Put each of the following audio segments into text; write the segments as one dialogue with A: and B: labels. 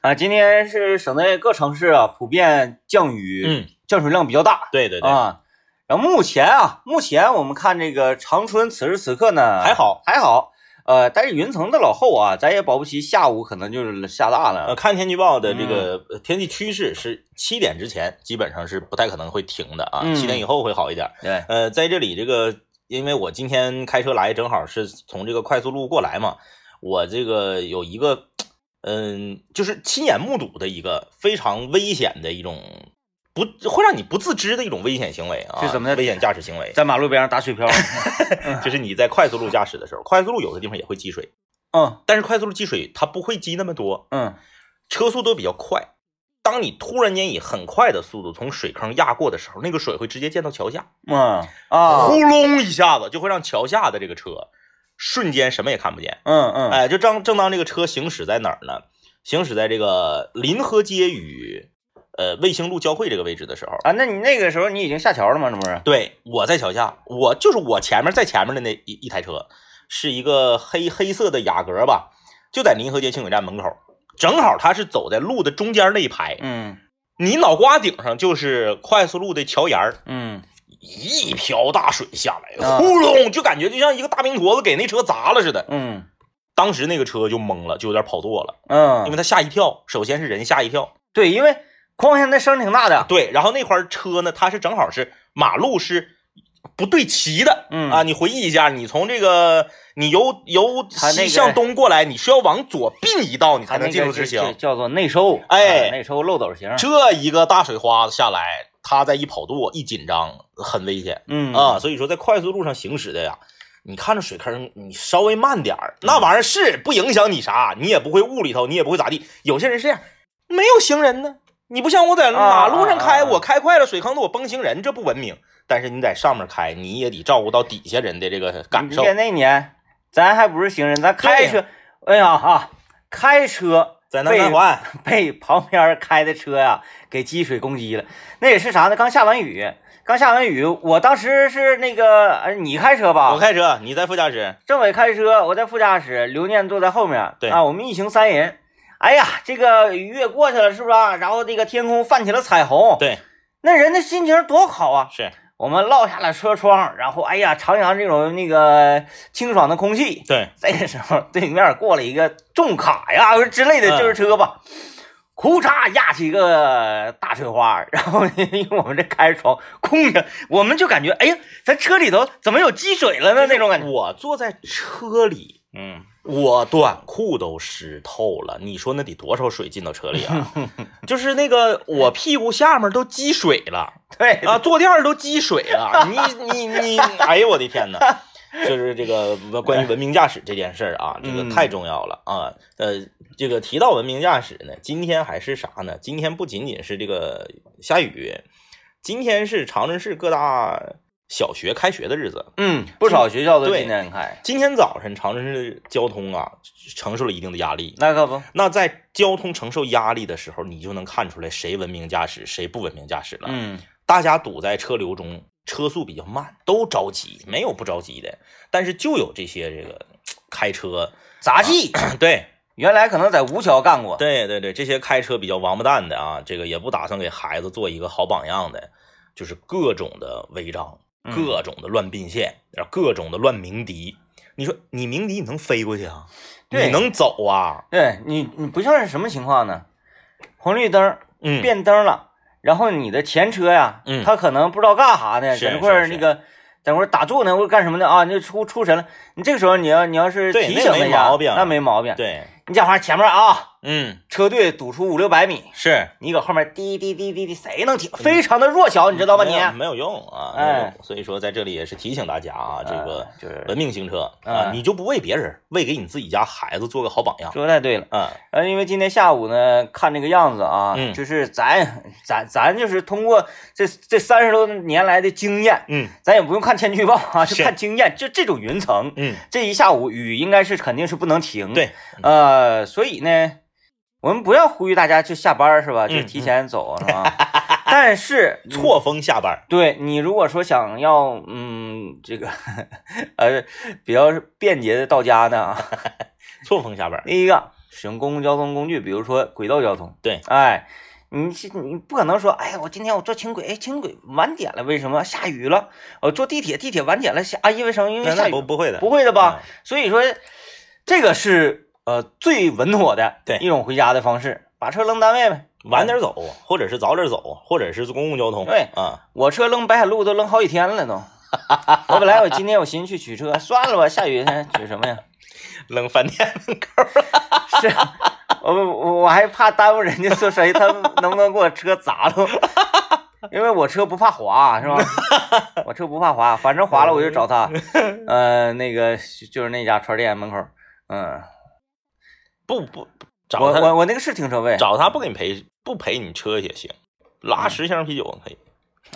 A: 啊，今天是省内各城市啊普遍降雨，
B: 嗯，
A: 降水量比较大
B: 对对对，
A: 啊。然后目前啊，目前我们看这个长春此时此刻呢
B: 还好
A: 还好，呃，但是云层的老厚啊，咱也保不齐下午可能就是下大
B: 呃，
A: 了。
B: 看天气预报的这
A: 嗯
B: 个呃天气趋势是七点之前基本上是不太可能会停的啊，
A: 嗯
B: 七点以后会好一点。
A: 对，
B: 呃，在这里这个，因为我今天开车来，正好是从这个快速路过来嘛，我这个有一个，嗯，就是亲眼目睹的一个非常危险的一种不会让你不自知的一种危险行为啊，
A: 是什么呢
B: 危险驾驶行为，
A: 在马路边上打水漂。
B: 就是你在快速路驾驶的时候，快速路有的地方也会积水，
A: 嗯
B: 但是快速路积水它不会积那么多，
A: 嗯
B: 车速都比较快。当你突然间以很快的速度从水坑压过的时候，那个水会直接溅到桥下，
A: 嗯啊
B: 呼隆一下子就会让桥下的这个车瞬间什么也看不见。
A: 嗯嗯
B: 哎，就正正当这个车行驶在哪儿呢？行驶在这个临河街与呃卫星路交汇这个位置的时候，
A: 啊，那你那个时候你已经下桥了吗？这不是？
B: 对我在桥下，我就是我前面在前面的那一一台车，是一个黑黑色的雅阁吧，就在临河街轻轨站门口，正好它是走在路的中间那一排，
A: 嗯
B: 你脑瓜顶上就是快速路的桥沿儿，
A: 嗯
B: 一瓢大水下来，
A: 啊
B: 呼隆，就感觉就像一个大冰坨子给那车砸了似的。
A: 嗯
B: 当时那个车就懵了，就有点跑舵了，
A: 嗯，
B: 因为他吓一跳，首先是人吓一跳，
A: 对，因为哐下那声挺大的。
B: 对，然后那块车呢，它是正好是马路是不对齐的，
A: 嗯
B: 啊，你回忆一下，你从这个你由由西向东过来，你是要往左并一道，你才能进入直行。
A: 这叫做内收，
B: 哎
A: 啊内收漏斗型。
B: 这一个大水花子下来，他再一跑舵，一紧张，很危险。
A: 嗯
B: 啊，所以说在快速路上行驶的呀，你看着水坑，你稍微慢点儿，那玩意儿是不影响你啥，你也不会雾里头，你也不会咋地。有些人是这样，没有行人呢，你不像我在马路上开，
A: 啊啊啊
B: 我开快了，水坑子我崩行人，这不文明。但是你在上面开，你也得照顾到底下人的这个感受
A: 那年，咱还不是行人，咱开车，哎呀哈，开车
B: 在南三环，
A: 被旁边开的车呀给积水攻击了。那也是啥呢？刚下完雨，刚下完雨，我当时是那个，呃，你开车吧？
B: 我开车，你在副驾驶。
A: 政委开车，我在副驾驶，刘念坐在后面。
B: 对
A: 啊，我们一行三人。哎呀，这个雨也过去了，是不是啊？然后那个天空泛起了彩虹，
B: 对，
A: 那人的心情多好啊！
B: 是
A: 我们落下了车窗，然后哎呀，徜徉这种那个清爽的空气。
B: 对，
A: 这个时候，对面过了一个重卡呀之类的
B: 嗯
A: 就是车吧，呼嚓压起一个大水花，然后 因为我们这开着窗，空着，我们就感觉哎呀，咱车里头怎么有积水了呢？那种感觉。
B: 我坐在车里，
A: 嗯，
B: 我短裤都湿透了，你说那得多少水进到车里啊？就是那个我屁股下面都积水了
A: 对
B: 啊，坐垫都积水了。你你你，哎呦我的天呐！就是这个关于文明驾驶这件事儿啊，这个
A: 嗯
B: 太重要了啊。呃，这个提到文明驾驶呢，今天还是啥呢？今天不仅仅是这个下雨，今天是长春市各大小学开学的日子。
A: 嗯，不少学校都
B: 对
A: 今天开，
B: 今天早晨，长春市交通啊承受了一定的压力。
A: 那可不，
B: 那在交通承受压力的时候，你就能看出来谁文明驾驶，谁不文明驾驶了。
A: 嗯
B: 大家堵在车流中，车速比较慢，都着急，没有不着急的。但是就有这些这个开车，
A: 杂技，
B: 对
A: 原来可能在吴桥干过，
B: 对对对，这些开车比较王八蛋的啊，这个也不打算给孩子做一个好榜样的，就是各种的违章，
A: 嗯
B: 各种的乱并线，然后各种的乱鸣笛。你说你鸣笛你能飞过去啊？
A: 对
B: 你能走啊？
A: 对你你不像是什么情况呢？红绿灯
B: 嗯，
A: 变灯了，然后你的前车呀，
B: 嗯
A: 他可能不知道干啥呢，
B: 是
A: 在那块那个。等会儿打住呢，或者干什么呢啊？你就出出神了，你这个时候你要你要是提醒一下，
B: 毛病
A: 那没毛病。
B: 对，
A: 你讲话前面啊，
B: 嗯，
A: 车队堵出五六百米，
B: 是
A: 你搁后面滴滴滴滴滴，谁能停？非常的弱小，你知道吧？你
B: 没有用啊，
A: 哎
B: 没有用所以说在这里也是提醒大家啊，这个
A: 哎就是
B: 文明行车啊，
A: 嗯
B: 你就不为别人，为给你自己家孩子做个好榜样
A: 说的太对了。
B: 嗯。
A: 呃，因为今天下午呢，看这个样子啊，
B: 嗯
A: 就是咱咱咱就是通过这这三十多年来的经验，
B: 嗯
A: 咱也不用看天气预报啊，就看经验。就这种云层，
B: 嗯，
A: 这一下午雨应该是肯定是不能停。，
B: 对，
A: 呃，所以呢，我们不要呼吁大家就下班是吧？就
B: 嗯
A: 提前走、是吧？但是
B: 错峰下班，
A: 对你如果说想要嗯这个呃比较便捷的到家呢，
B: 错峰下班。
A: 第一个使用公共交通工具，比如说轨道交通。
B: 对，
A: 哎，你是你不可能说，哎呀，我今天我坐轻轨，哎，轻轨晚点了，为什么下雨了？我坐地铁，地铁晚点了，下啊，因为什么？因为
B: 那
A: 下雨。
B: 不不会的，
A: 不会的吧？
B: 嗯
A: 所以说，这个是呃最稳妥的
B: 对
A: 一种回家的方式，把车扔单位呗，
B: 晚点走，或者是早点走，或者是公共交通。
A: 对
B: 啊，
A: 我车扔北海路都扔好几天了都。我本来我今天我寻思去取车，算了吧，下雨天取什么呀？
B: 扔饭店门口。
A: 是，我我我还怕耽误人家做生意，他能不能给我车砸了？因为我车不怕滑，是吧？我车不怕滑，反正滑了我就找他。呃，那个就是那家串店门口，嗯，
B: 不不，
A: 我
B: 找他
A: 我我那个是停车位，
B: 找他不给你赔，不赔你车也行，拉十箱啤酒可以。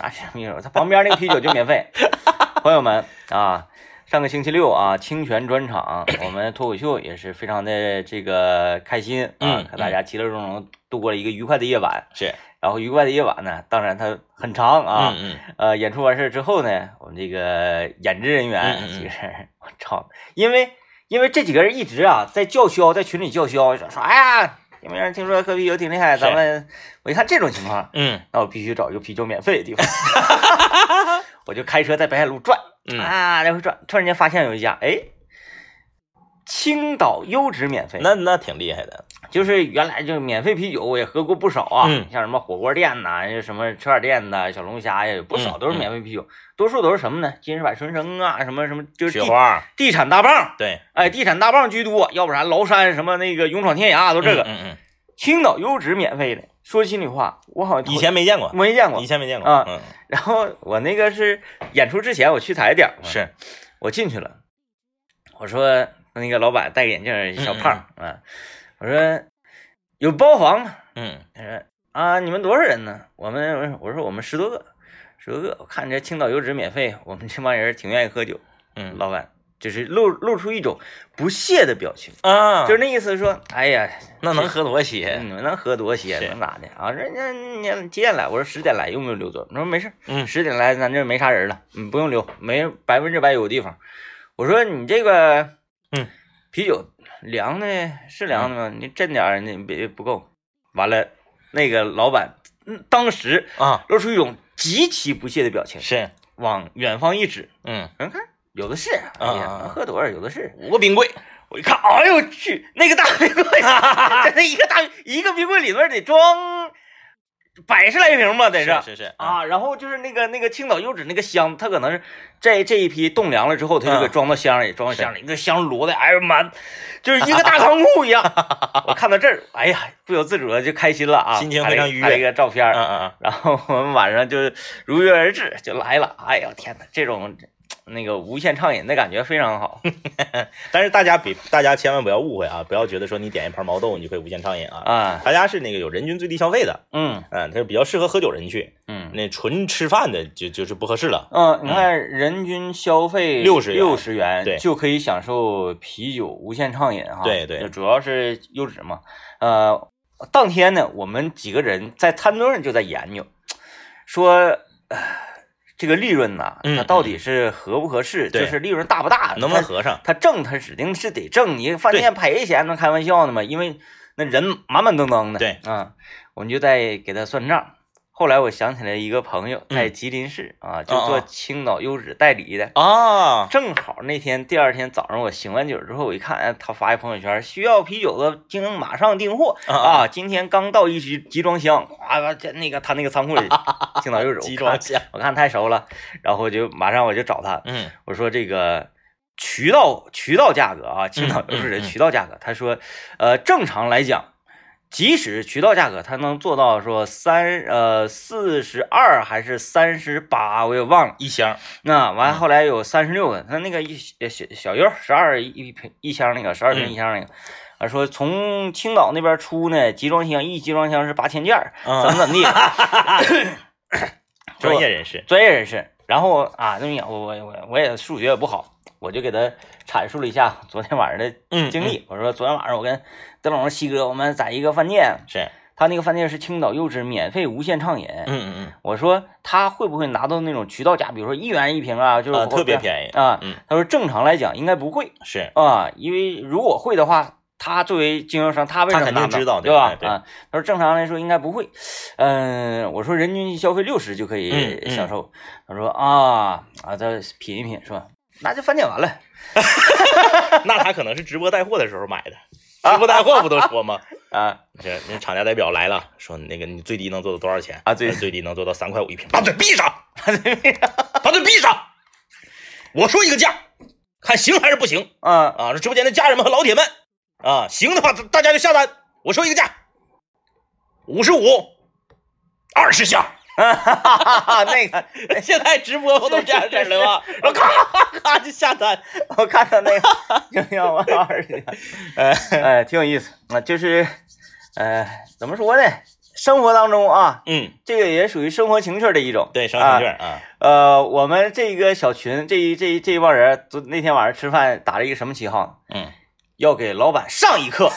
A: 拉十箱啤酒，他旁边那个啤酒就免费。朋友们啊，上个星期六啊，清泉专场，我们脱口秀也是非常的这个开心啊
B: 嗯，
A: 和大家其乐融融度过了一个愉快的夜晚。
B: 是，
A: 然后愉快的夜晚呢，当然它很长啊。
B: 嗯嗯，
A: 呃，演出完事之后呢，我们这个演职人员
B: 嗯嗯嗯
A: 几个人，我操，因为因为这几个人一直啊在叫嚣，在群里叫嚣，说说哎呀，有没有人听说喝啤酒挺厉害？
B: 是
A: 咱们我一看这种情况，
B: 嗯
A: 那我必须找一个啤酒免费的地方，我就开车在北海路转
B: 嗯
A: 啊，来回转，突然间发现有一家，哎，青岛优质免费，
B: 那那挺厉害的。
A: 就是原来就免费啤酒我也喝过不少啊，
B: 嗯。
A: 像什么火锅店呐，什么串店呐，小龙虾呀，有不少
B: 嗯
A: 都是免费啤酒，多数都是什么呢？金士百纯生啊，什么什么就是地
B: 雪花，
A: 地产大棒，
B: 对，
A: 哎，地产大棒居多，要不然崂山什么那个勇闯天涯都这个，
B: 嗯嗯
A: 青岛优质免费的。说心里话，我好像
B: 嗯，以前没见过，
A: 没见过。
B: 以。前没见过。
A: 啊
B: 嗯，
A: 然后我那个是演出之前我去踩点儿嘛，
B: 是，
A: 我进去了，我说那个老板戴个眼镜，小胖儿啊，我说有包房吗？
B: 嗯
A: 他说啊，你们多少人呢？我们我说我们十多个，十多个。我看这青岛油脂免费，我们这帮人挺愿意喝酒。
B: 嗯
A: 老板就是露露出一种不屑的表情，
B: 啊，
A: 就是那意思说，哎呀，
B: 那能喝多些？
A: 你们能喝多些，能咋的啊？人家你几点来？我说十点来，用不用留座？他说没事，
B: 嗯
A: 十点来咱这没啥人了，嗯，不用留，没百分之百有地方。我说你这个，
B: 嗯，
A: 啤酒凉的是凉的吗？你斟点儿，你别不够。完了，那个老板，嗯，当时
B: 啊，
A: 露出一种极其不屑的表情，
B: 是，
A: 往远方一指，
B: 嗯，
A: 人看有的是，哎呀，
B: 啊
A: 能喝多少有的是。
B: 五个冰柜，
A: 我一看，哎呦我去，那个大冰柜，真的一个大一个冰柜里面得装百十来瓶吧，得
B: 是。是是，
A: 啊，然后就是那个那个青岛优质那个箱，它可能是这这一批冻凉了之后，它就给
B: 嗯。
A: 装到箱里，装到箱里，那个箱摞的，哎呀妈，就是一个大 仓库一样。我看到这儿，哎呀，不由自主的就开心了啊，
B: 心情非常愉悦
A: 拍一个照片儿，
B: 嗯嗯
A: 然后我们晚上就如约而至，就来了。哎呀天哪，这种那个无限畅饮的感觉非常好
B: 嗯，但是大家别，大家千万不要误会啊，不要觉得说你点一盘毛豆你就可以无限畅饮啊，
A: 啊，
B: 他家是那个有人均最低消费的，
A: 嗯
B: 嗯，它是比较适合喝酒人去，
A: 嗯。
B: 那纯吃饭的就就是不合适了，
A: 嗯，你看人均消费
B: 六十
A: 六十元，
B: 对
A: 就可以享受啤酒无限畅饮哈。
B: 对对
A: 主要是优质嘛。呃，当天呢，我们几个人在餐桌上就在研究，说，呃这个利润呐，
B: 嗯
A: 它到底是合不合适，
B: 对
A: 就是利润大不大，
B: 能不能合上？
A: 他挣，他指定是得挣，你饭店赔钱能开玩笑呢吗？因为那人满满登登的。
B: 对
A: 啊，我们就在给他算账。后来我想起来一个朋友在
B: 嗯
A: 吉林市啊，就做青岛优质代理的。
B: 啊，
A: 正好那天第二天早上我醒完酒之后，我一看，哎，他发一朋友圈，需要啤酒的，请马上订货
B: 啊
A: 啊！今天刚到一集集装箱，啊，这那个他那个仓库里，青岛优质，
B: 集
A: 我看
B: 装箱，
A: 我看太熟了，然后就马上我就找他，
B: 嗯
A: 我说这个渠道渠道价格啊，青岛优质的渠道价格，他说，呃，正常来讲，即使渠道价格它能做到说三呃四十二还是三十八，我也忘了。
B: 一箱，
A: 那完
B: 嗯
A: 后来有三十六个，他那个一小小小优十二一一瓶一箱那个十二瓶
B: 嗯
A: 一箱那个。啊，说从青岛那边出呢，集装箱一集装箱是八千件儿，怎么
B: 嗯，
A: 怎么地，
B: 专业人士，
A: 专业人士。然后啊，那么，我我我我也数学也不好，我就给他阐述了一下昨天晚上的
B: 嗯，
A: 经历。我说昨天晚上我跟德龙、西哥我们在一个饭店，
B: 是，
A: 他那个饭店是青岛优质免费无限畅饮。
B: 嗯嗯嗯，
A: 我说他会不会拿到那种渠道价，比如说一元一瓶啊，就是
B: 啊，特别便宜，
A: 啊。
B: 嗯，
A: 他说正常来讲应该不会
B: 是，
A: 啊，因为如果会的话，他作为经销商，他为什么
B: 他肯定
A: 拿到
B: 知道
A: 对吧
B: 对？
A: 啊，他说正常来说应该不会。嗯，我说人均消费六十就可以
B: 嗯嗯
A: 享受。他说啊啊，再品一品是吧？那就翻点完了。
B: 那他可能是直播带货的时候买的，直播带货不都说吗？
A: 啊
B: 这那厂家代表来了，说那个你最低能做到多少钱
A: 啊最
B: 最低能做到三块五一瓶，把嘴闭上，把嘴闭上。我说一个价，看行还是不行
A: 啊
B: 啊？直播间的家人们和老铁们啊，行的话大家就下单。我说一个价，五十五，二十下。
A: 啊！那个
B: 现在直播不都这样式儿了吗？然后咔咔咔就下单。
A: 我看到那个营养万二的，
B: 呃，
A: 哎，挺有意思啊，就是呃，怎么说呢？生活当中啊，
B: 嗯，
A: 这个也属于生活情趣的一种。
B: 对，生活情趣啊，
A: 呃，我们这个小群这一这一这一帮人，昨那天晚上吃饭打了一个什么旗号？
B: 嗯，
A: 要给老板上一课，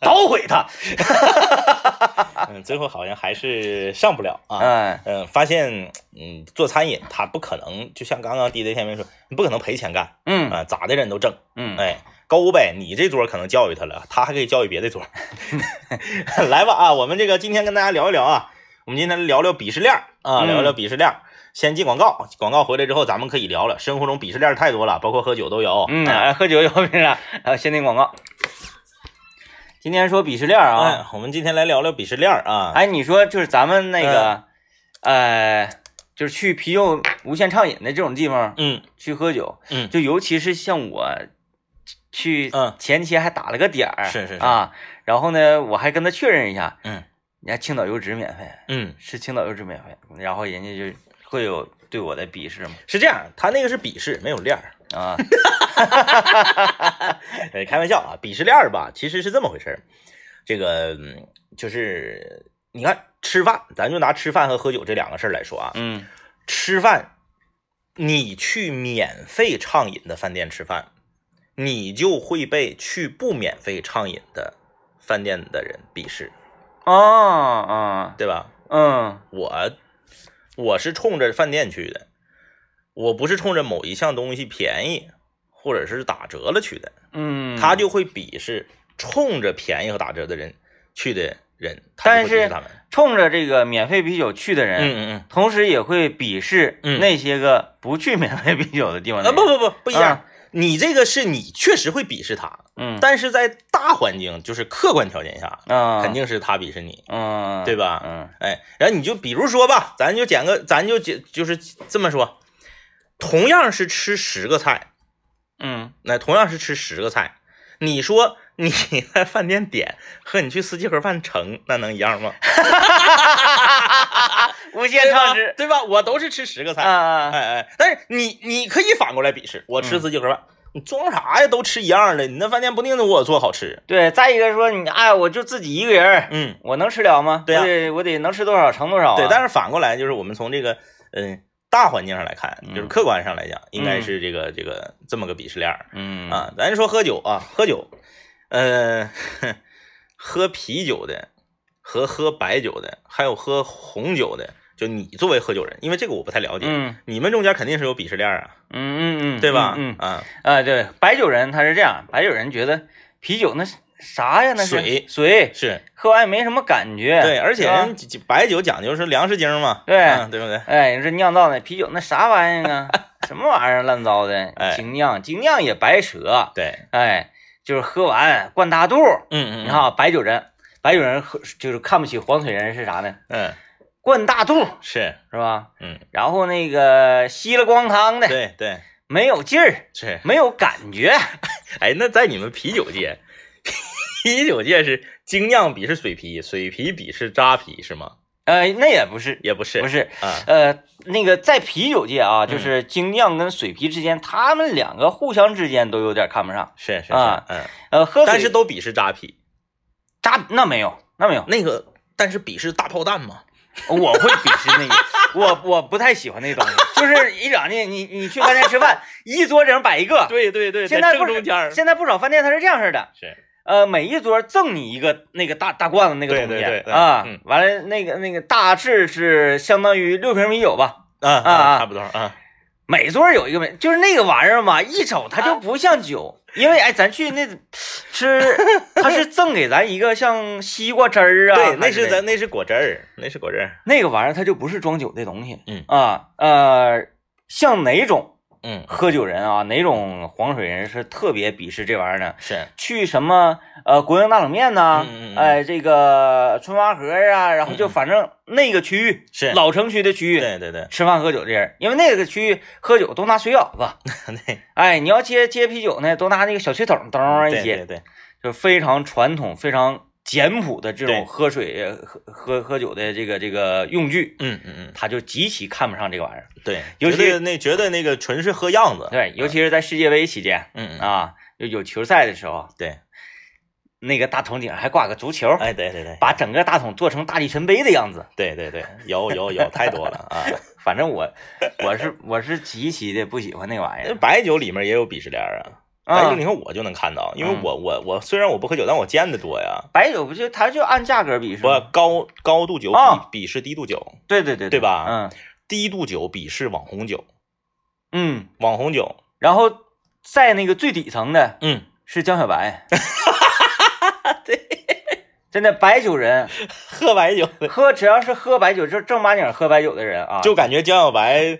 A: 捣毁他。
B: 嗯，最后好像还是上不了啊。
A: 嗯
B: 嗯，发现嗯，做餐饮他不可能，就像刚刚 DJ 天明说，你不可能赔钱干
A: 嗯
B: 啊，咋的人都挣。
A: 嗯，
B: 哎，勾呗，你这桌可能教育他了，他还可以教育别的桌。来吧啊，我们这个今天跟大家聊一聊啊，我们今天聊聊鄙视链啊，
A: 嗯
B: 聊聊鄙视链儿。先进广告，广告回来之后咱们可以聊了。生活中鄙视链太多了，包括喝酒都有。
A: 嗯，喝酒有凭啥？还有限定广告。今天说鄙视链啊，
B: 哎，我们今天来聊聊鄙视链儿啊。
A: 哎，你说就是咱们那个，呃，就是去啤酒无限畅饮的这种地方
B: 嗯。
A: 去喝酒，
B: 嗯，
A: 就尤其是像我去
B: 嗯。
A: 前期还打了个点儿，
B: 是是是。
A: 啊，然后呢，我还跟他确认一下，
B: 嗯。
A: 人家青岛优质免费，
B: 嗯，
A: 是青岛优质免费，然后人家就会有对我的鄙视吗，
B: 是这样，他那个是鄙视，没有链儿。
A: 啊，
B: 呃，开玩笑啊，鄙视链儿吧，其实是这么回事儿。这个嗯就是你看吃饭，咱就拿吃饭和喝酒这两个事儿来说啊，
A: 嗯
B: 吃饭，你去免费畅饮的饭店吃饭，你就会被去不免费畅饮的饭店的人鄙视，
A: 哦啊
B: 对吧？
A: 嗯
B: 我我是冲着饭店去的，我不是冲着某一项东西便宜或者是打折了去的，
A: 嗯，
B: 他就会鄙视冲着便宜和打折的人去的人，
A: 但是。冲着这个免费啤酒去的人，
B: 嗯嗯嗯，
A: 同时也会鄙视
B: 嗯
A: 那些个不去免费啤酒的地方的
B: 啊。不不不不一样
A: 啊，
B: 你这个是你确实会鄙视他，
A: 嗯，
B: 但是在大环境就是客观条件下，
A: 啊，
B: 肯定是他鄙视你，
A: 嗯，
B: 对吧？
A: 嗯
B: 哎，然后你就比如说吧，咱就捡个，咱就捡就是这么说，同样是吃十个菜，
A: 嗯
B: 那同样是吃十个菜，你说你在饭店点和你去四季盒饭盛，那能一样吗？
A: 无限畅吃，
B: 对吧？我都是吃十个菜，哎哎，但是你你可以反过来鄙视，我吃四季盒饭，你装啥呀？都吃一样的，你那饭店不定能给我做好吃。
A: 对，再一个说你，哎，我就自己一个人，
B: 嗯，
A: 我能吃了吗？
B: 对啊
A: 我得能吃多少盛多少啊。
B: 对，但是反过来就是我们从这个嗯大环境上来看，就是
A: 嗯。
B: 客观上来讲，应该是这个这个这么个鄙视链儿
A: 嗯。
B: 啊。咱说喝酒啊，喝酒，呃，喝啤酒的和喝白酒的，还有喝红酒的，就你作为喝酒人，因为这个我不太了解，
A: 嗯。
B: 你们中间肯定是有鄙视链儿啊，
A: 嗯嗯嗯，
B: 对吧？
A: 嗯
B: 啊，
A: 对，白酒人他是这样，白酒人觉得啤酒那是啥呀？那是
B: 水
A: 水，
B: 是
A: 喝完也没什么感觉。
B: 对，而且人白酒讲究是粮食精嘛，
A: 对
B: 嗯对不对？
A: 哎，你说酿造的啤酒那啥玩意儿啊？什么玩意儿乱糟的？
B: 哎
A: 精酿，精酿也白扯。
B: 对，
A: 哎，就是喝完灌大肚。
B: 嗯嗯，
A: 你看啊，白酒人，白酒人喝就是看不起黄腿人是啥呢？
B: 嗯，
A: 灌大肚
B: 是，
A: 是吧？
B: 嗯，
A: 然后那个吸了光汤的，
B: 对对
A: 没有劲儿，
B: 是。
A: 没有感觉。
B: 哎，那在你们啤酒界，啤酒界是精酿比是水啤，水啤比是扎啤是吗？
A: 呃，那也不是，
B: 也不是，
A: 不是，
B: 啊，
A: 呃，那个在啤酒界啊，
B: 嗯
A: 就是精酿跟水啤之间，他们两个互相之间都有点看不上。
B: 是是是，
A: 啊
B: 嗯，
A: 呃，喝
B: 但是都鄙视扎啤，
A: 扎那没有，那没有，
B: 那个但是鄙视大炮弹嘛，
A: 我会鄙视那个，我我不太喜欢那东西，就是一整的，你你去饭店吃饭，一桌整摆一个。
B: 对对对，
A: 现在不是
B: 正中间儿
A: 现在不少饭店它是这样式的，
B: 是，
A: 呃，每一桌赠你一个那个大大罐子那个东西
B: 对对对对
A: 啊
B: 嗯，
A: 完了那个那个大致是相当于六瓶米酒吧，
B: 啊
A: 啊啊
B: 差不多啊，
A: 每桌有一个美，就是那个玩意儿嘛，一瞅它就不像酒，因为哎，咱去那吃，它是赠给咱一个像西瓜汁儿啊，
B: 对，那
A: 是
B: 是咱那是果汁儿，那是果汁儿。
A: 那个玩意儿，它就不是装酒的东西，
B: 嗯。
A: 啊呃，像哪种
B: 嗯，
A: 喝酒人啊，哪种黄水人是特别鄙视这玩意儿呢？
B: 是，
A: 去什么呃国营大冷面呐、
B: 嗯嗯嗯。
A: 哎这个春华河啊，然后就反正那个区域
B: 是。
A: 老城区的区域，
B: 对对对。
A: 吃饭喝酒的人，因为那个区域喝酒都拿水舀子，
B: 对，
A: 哎，你要接接啤酒呢，都拿那个小水桶咚一接，
B: 对对对，
A: 就非常传统、非常简朴的这种喝水喝喝喝酒的这个这个用具，
B: 嗯嗯嗯，
A: 他就极其看不上这个玩意儿。
B: 对，
A: 尤其
B: 那觉得那个纯是喝样子。
A: 对，尤其是在世界杯期间
B: 嗯嗯，
A: 啊，有有球赛的时候，
B: 对，
A: 那个大桶顶上还挂个足球，
B: 哎，对对对，
A: 把整个大桶做成大力神杯的样子。
B: 对对对，有有有太多了啊！
A: 反正我我是我是极其的不喜欢那玩意儿。
B: 白酒里面也有鄙视链啊。白酒你，看我就能看到，因为我我我虽然我不喝酒，但我见的多呀。
A: 白酒不就它就按价格比是
B: 我？高高度酒
A: 啊
B: 鄙鄙视低度酒，
A: 对对对
B: 对吧
A: 嗯
B: 低度酒比是网红酒，
A: 嗯，
B: 网红酒，
A: 然后在那个最底层的
B: 嗯，
A: 是江小白。对，真的白酒人
B: 喝白酒
A: 喝只要是喝白酒，就正儿八经喝白酒的人啊，
B: 就感觉江小白，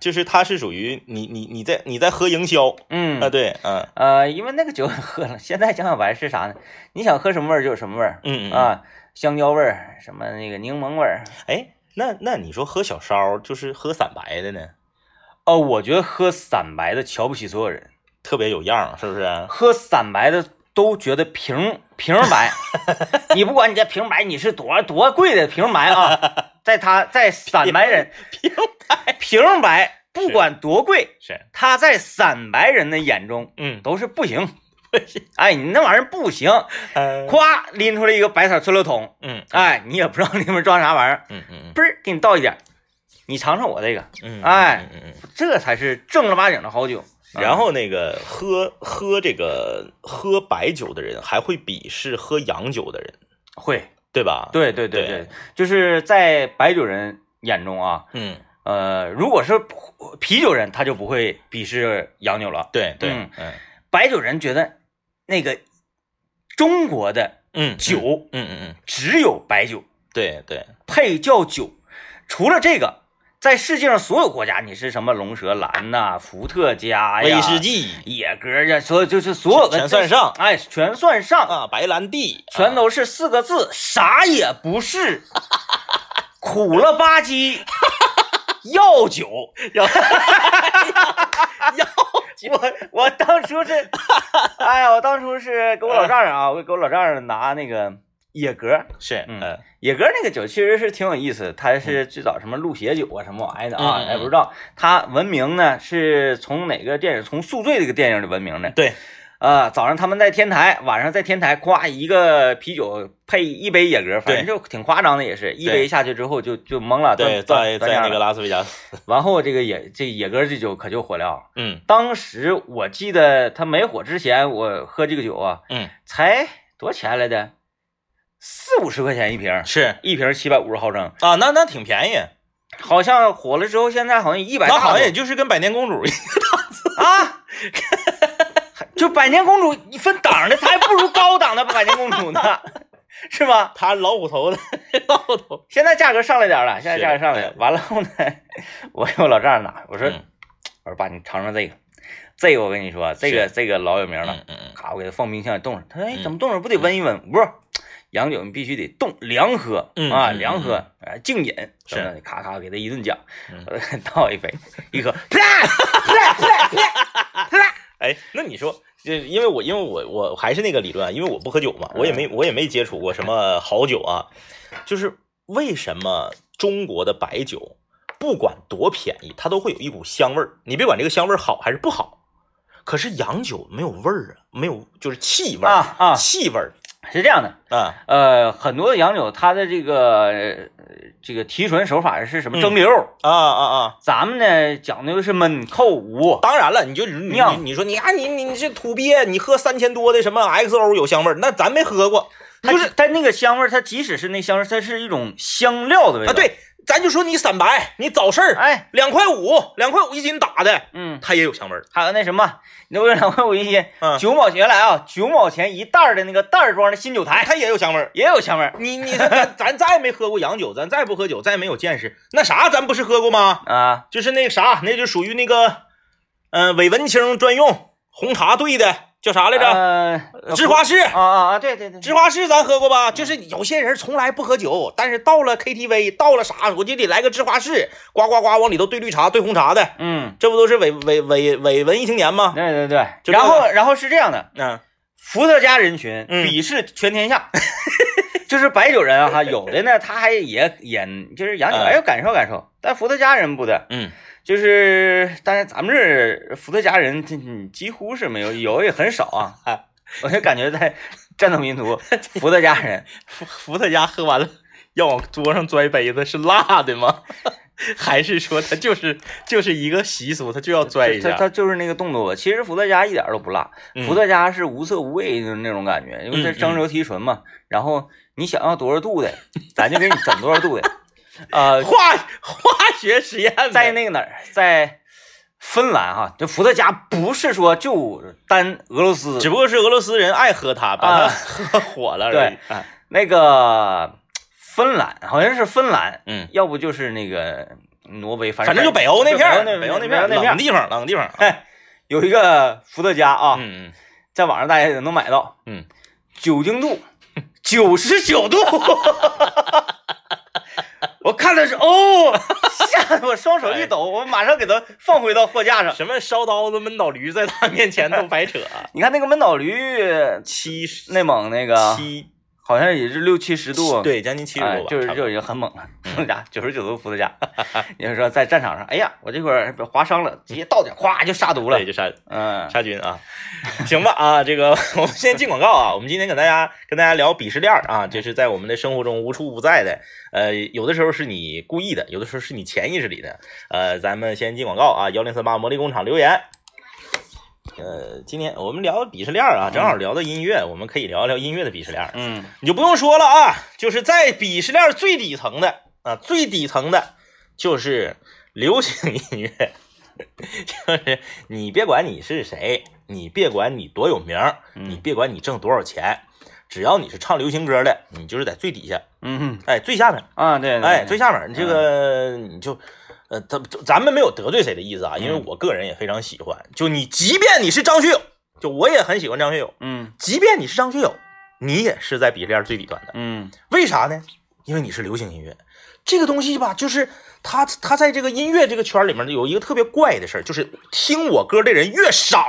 B: 就是它是属于你你你在你在喝营销。
A: 嗯。
B: 啊，对，嗯
A: 呃，因为那个酒喝了，现在江小白是啥呢？你想喝什么味儿就有什么味儿。
B: 嗯嗯，
A: 啊，香蕉味儿，什么那个柠檬味儿。
B: 哎，那那你说喝小烧就是喝散白的呢，
A: 哦，我觉得喝散白的瞧不起所有人，
B: 特别有样，是不是？
A: 喝散白的都觉得平平白，你不管你这平白你是多多贵的平白啊，在他在散白人
B: 平白。
A: 平白不管多贵，
B: 是，
A: 他在散白人的眼中
B: 嗯，
A: 都是 不行。哎，你那玩意儿不行，
B: 呃。
A: 咵拎出来一个白色塑料桶，
B: 嗯
A: 哎，你也不知道里面装啥玩意儿，
B: 嗯嗯
A: 嘣儿给你倒一点，你尝尝我这个，
B: 嗯，
A: 哎。这才是正儿八经的好酒。
B: 然后那个喝喝这个喝白酒的人，还会鄙视喝洋酒的人，
A: 会，
B: 对吧？，
A: 对对对
B: 对
A: 对，就是在白酒人眼中啊，
B: 嗯，
A: 呃，如果是啤酒人，他就不会鄙视洋酒了。
B: 对对，
A: 嗯
B: 嗯。
A: 白酒人觉得那个中国的
B: 嗯，
A: 酒
B: 嗯嗯嗯，
A: 只有白酒
B: 对对，
A: 配叫酒，除了这个，在世界上所有国家，你是什么龙舌兰呐、伏特加呀、
B: 威士忌
A: 野格呀，所有就是所有的
B: 全算上
A: 哎，全算上，
B: 啊，白兰地
A: 全都是四个字，啥也不是，苦了吧唧，药 酒。
B: 药酒
A: 我我当初是，哎呀，我当初是给我老丈人啊，我给我老丈人拿那个野格，
B: 是
A: 嗯
B: 嗯
A: 野格那个酒其实是挺有意思，它是最早什么鹿血酒啊什么玩意的啊，也不知道。它闻名呢是从哪个电影？从《宿醉》这个电影里闻名的。
B: 对，
A: 啊，早上他们在天台，晚上在天台，咵一个啤酒配一杯野格，反正就挺夸张的，也是一杯下去之后就就懵了，
B: 对，
A: 断
B: 在在那个拉斯维加斯，
A: 完后这个野这野格这酒可就火了。
B: 嗯
A: 当时我记得他没火之前，我喝这个酒啊，
B: 嗯，
A: 才多少钱来的？四五十块钱一瓶，
B: 是
A: 一瓶七百五十毫升。
B: 啊，那那挺便宜，
A: 好像火了之后，现在好像一百，
B: 那好像也就是跟百年公主一样，
A: 啊，就百年公主你分档的，它还不如高档的百年公主呢，是吧？
B: 它老虎头的 老虎头，
A: 现在价格上来点了，现在价格上来了
B: 哎。
A: 完了后呢，我给我老丈人拿，我说，
B: 嗯
A: 我说爸，你尝尝这个，这个我跟你说，这个这个老有名了
B: 嗯。嗯嗯，
A: 咔，我给他放冰箱里冻上。他说：“哎，
B: 嗯
A: 怎么冻上？不得温一温？”我说：“洋酒你必须得冻凉喝
B: 嗯
A: 啊，
B: 嗯
A: 凉喝，啊，静饮。
B: 是
A: 咔咔给他一顿讲
B: 嗯，
A: 倒一杯，一喝，啪啪啪啪啪，
B: 哎，那你说，就因为我因为我我还是那个理论啊，因为我不喝酒嘛，我也没我也没接触过什么好酒啊，就是为什么中国的白酒不管多便宜，它都会有一股香味儿，你别管这个香味儿好还是不好，可是洋酒没有味儿啊，没有就是气味儿
A: 啊啊
B: 气味儿
A: 是这样的。
B: 啊，
A: 呃，很多的洋酒它的这个呃这个提纯手法是什么
B: 嗯
A: 蒸馏？
B: 啊啊啊！
A: 咱们呢讲究的是闷扣五。
B: 当然了，你就你
A: 酿
B: 你你说你啊你你你这土鳖，你喝三千多的什么 XO 有香味儿，那咱没喝过，
A: 它
B: 就是
A: 它那个香味儿，它即使是那香味儿，它是一种香料的味道。
B: 啊，对，咱就说你散白，你早市儿
A: 哎，
B: 两块五，两块五一斤打的，
A: 嗯，
B: 它也有香味儿。
A: 还有那什么，那个两块五一斤，
B: 嗯
A: 九毛钱原来啊，九毛钱一袋儿的那个袋儿装的新酒台
B: 它也有香味儿。
A: 也有香味儿
B: 你你看咱 咱再没喝过洋酒，咱再不喝酒，再没有见识，那啥咱不是喝过吗？
A: 啊，
B: 就是那个啥，那就属于那个，呃，韦文清专用红茶兑的，叫啥来着？
A: 呃，
B: 芝华士。
A: 啊啊啊，对对对，
B: 芝华士咱喝过吧？就是有些人从来不喝酒，但是到了 KTV，到了啥，我就得来个芝华士，呱呱呱往里头兑绿茶、兑红茶的，
A: 嗯，
B: 这不都是伪伪伪伪文艺青年吗？
A: 对对对，然后然后是这样的，
B: 嗯
A: 伏特加人群
B: 嗯
A: 鄙视全天下，就是白酒人啊哈，有的呢他还也也就是洋酒
B: 嗯
A: 哎要感受感受，但伏特加人不的，
B: 嗯，
A: 就是但是咱们这儿伏特加人几乎是没有，有也很少啊
B: 哎，
A: 我就感觉在战斗民族伏特加人，
B: 伏伏特加喝完了要往桌上摔杯子，是辣的吗？还是说他就是就是一个习俗，他就要拽一下？
A: 他他就是那个动作，其实伏特加一点都不辣，
B: 嗯
A: 伏特加是无色无味的那种感觉，因为它
B: 嗯
A: 蒸馏提纯嘛。然后你想要多少度的，咱就给你整多少度的。呃，
B: 化化学实验
A: 在那个哪儿，在芬兰哈，这伏特加不是说就单俄罗斯
B: 只不过是俄罗斯人爱喝它，把它
A: 啊
B: 喝 火了而已。
A: 对
B: 哎
A: 那个芬兰，好像是芬兰，
B: 嗯，
A: 要不就是那个挪威，反
B: 反正就北欧那片儿，
A: 北
B: 北欧那
A: 那片儿
B: 冷地方，冷地方。
A: 哎，有一个伏特加啊，
B: 嗯嗯，
A: 在网上大家也能买到，
B: 嗯，
A: 酒精度九十九度，我看的是哦，吓得我双手一抖，我马上给它放回到货架上。
B: 什么烧刀子、闷倒驴，在他面前都白扯。
A: 你看那个闷倒驴，
B: 七十
A: 内蒙那个
B: 七，
A: 好像也是六七十度，
B: 对，将近七十
A: 哎
B: 多吧，
A: 就是就已经很猛了。伏特加九十九度伏特加，你就说在战场上，哎呀，我这会儿划伤了，直接倒点，咵就杀毒了
B: 对，。就杀
A: 嗯，
B: 杀菌啊。行吧啊，这个 我们先进广告啊。我们今天跟大家跟大家聊鄙视链儿啊，就是在我们的生活中无处不在的。呃，有的时候是你故意的，有的时候是你潜意识里的。呃，咱们先进广告啊，幺零三八魔力工厂留言。呃，今天我们聊鄙视链儿啊，正好聊到音乐，我们可以聊聊音乐的鄙视链儿。
A: 嗯。
B: 你就不用说了啊，就是在鄙视链最底层的啊，最底层的就是流行音乐，就是你别管你是谁，你别管你多有名你别管你挣多少钱，只要你是唱流行歌的，你就是在最底下，
A: 嗯
B: 哎，最下面，
A: 啊，对，对
B: 哎，最下面，你这个你就。呃，咱咱们没有得罪谁的意思啊，因为
A: 嗯
B: 我个人也非常喜欢。就你，即便你是张学友，就我也很喜欢张学友。
A: 嗯
B: 即便你是张学友，你也是在鄙视链最底端的。
A: 嗯
B: 为啥呢？因为你是流行音乐，这个东西吧，就是他他在这个音乐这个圈里面有一个特别怪的事儿，就是听我歌的人越少，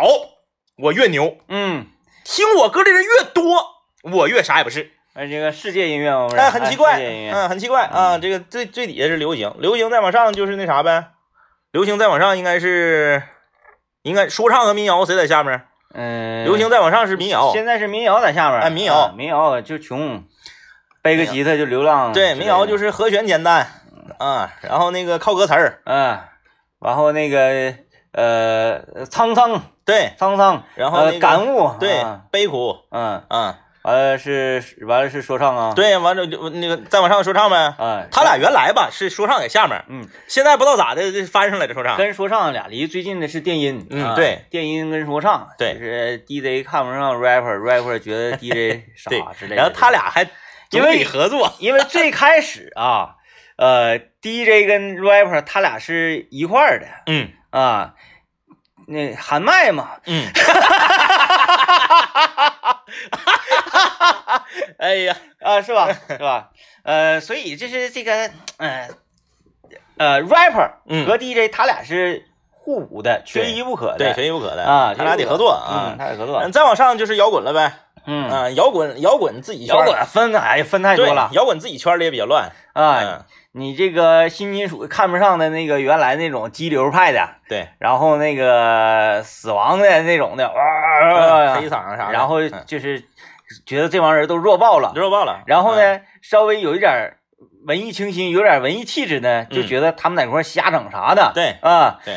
B: 我越牛；
A: 嗯，
B: 听我歌的人越多，我越啥也不是。
A: 哎，这个世界音乐
B: 哎，很奇怪，嗯，很奇怪啊。这个最最底下是流行，流行再往上就是那啥呗，流行再往上应该是应该说唱和民谣谁在下面？
A: 嗯，
B: 流行再往上是民谣，
A: 现在是民谣在下面，
B: 哎民谣
A: 啊民谣就穷，背个吉他就流浪，
B: 对，民谣就是是和弦简单啊，然后那个靠歌词儿，
A: 嗯，然后那个呃沧桑
B: 对，
A: 沧桑，呃
B: 然后那个
A: 感悟，
B: 对
A: 啊，
B: 悲苦
A: 嗯，
B: 啊。
A: 完了是完了是说唱啊，，
B: 对，完了就那个再往上说唱呗。
A: 哎，
B: 他俩原来吧是说唱在下面，
A: 嗯，
B: 现在不知道咋的这翻上来的说唱。
A: 跟说唱俩离最近的是电音，啊
B: 嗯对，
A: 电音跟说唱，
B: 对。
A: 就是 DJ 看不上 rapper，rapper 觉得 DJ 傻之类的，
B: 然后他俩还
A: 因为
B: 合作，
A: 因为最开始啊，呃，DJ 跟 rapper 他俩是一块儿的。
B: 嗯。
A: 啊，那喊麦嘛，
B: 嗯，哎呀，
A: 啊，是吧？是吧？呃，所以这是这个，呃，呃，rapper
B: 嗯
A: 和 DJ 他俩是互补的，缺一不可的。
B: 对，缺一不可的
A: 啊，
B: 他俩得合作
A: 嗯，
B: 啊。
A: 他俩合作
B: 嗯，。再往上就是摇滚了呗，
A: 嗯，
B: 啊，摇滚摇滚自己
A: 摇滚分哎呀分太多了
B: 摇滚自己圈里也比较乱
A: 啊。
B: 嗯，
A: 你这个新金属看不上的那个原来那种激流派的，
B: 对，
A: 然后那个死亡的那种的，哇
B: 嗯黑嗓子啥的，
A: 然后
B: 嗯
A: 就是觉得这帮人都弱爆了。
B: 弱爆了。
A: 然后
B: 嗯？
A: 呢，稍微有一点儿文艺清新，有点文艺气质呢，就
B: 嗯
A: 觉得他们在一块瞎整啥的。
B: 对
A: 啊，
B: 对，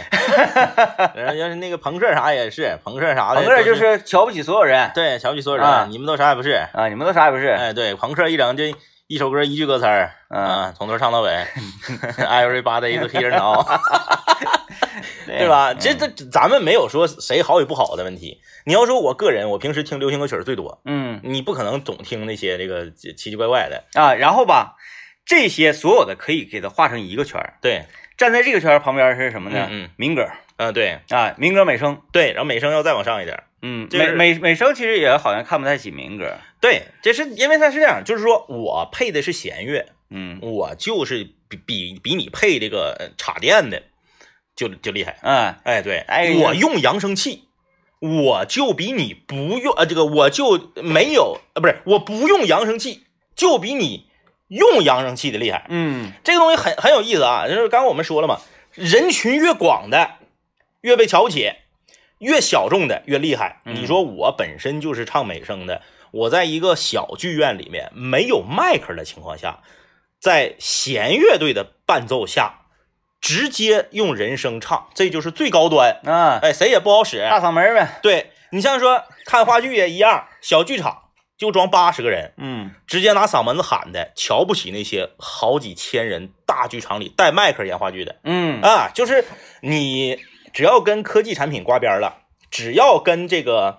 B: 然后要是那个朋克啥也是，朋克啥的，
A: 朋克就。是瞧不起所有人
B: 对，瞧不起所有
A: 啊
B: 人，你们都啥也不是。
A: 啊，你们都啥也不是。
B: 哎，对，朋克一整就一首歌一句歌词儿，
A: 嗯
B: 啊，从头唱到尾，Everybody is here now，对吧？
A: 嗯
B: 这这咱们没有说谁好与不好的问题。你要说我个人，我平时听流行歌曲儿最多，
A: 嗯
B: 你不可能总听那些这个奇奇怪怪的。
A: 啊，然后吧，这些所有的可以给它画成一个圈儿，
B: 对，
A: 站在这个圈儿旁边是什么呢？
B: 嗯嗯
A: 民歌
B: 嗯、对
A: 啊，民歌美声。
B: 对，然后美声要再往上一点。
A: 嗯，美美美声其实也好像看不太起民歌。
B: 对，这是因为它是这样，就是说我配的是弦乐，
A: 嗯
B: 我就是比比比你配这个呃插电的就就厉害。
A: 嗯
B: 哎，对，
A: 哎
B: 我用扬声器，我就比你不用呃，这个我就没有啊，不是我不用扬声器，就比你用扬声器的厉害。
A: 嗯
B: 这个东西很很有意思啊，就是刚刚我们说了嘛，人群越广的越被瞧不起，越小众的越厉害。
A: 嗯
B: 你说我本身就是唱美声的，我在一个小剧院里面没有麦克的情况下，在弦乐队的伴奏下，直接用人声唱，这就是最高端。
A: 啊，
B: 哎，谁也不好使。
A: 大嗓门呗。
B: 对你像说看话剧也一样，小剧场就装八十个人，
A: 嗯
B: 直接拿嗓门子喊的，瞧不起那些好几千人大剧场里带麦克演话剧的
A: 嗯
B: 啊！就是你只要跟科技产品挂边了，只要跟这个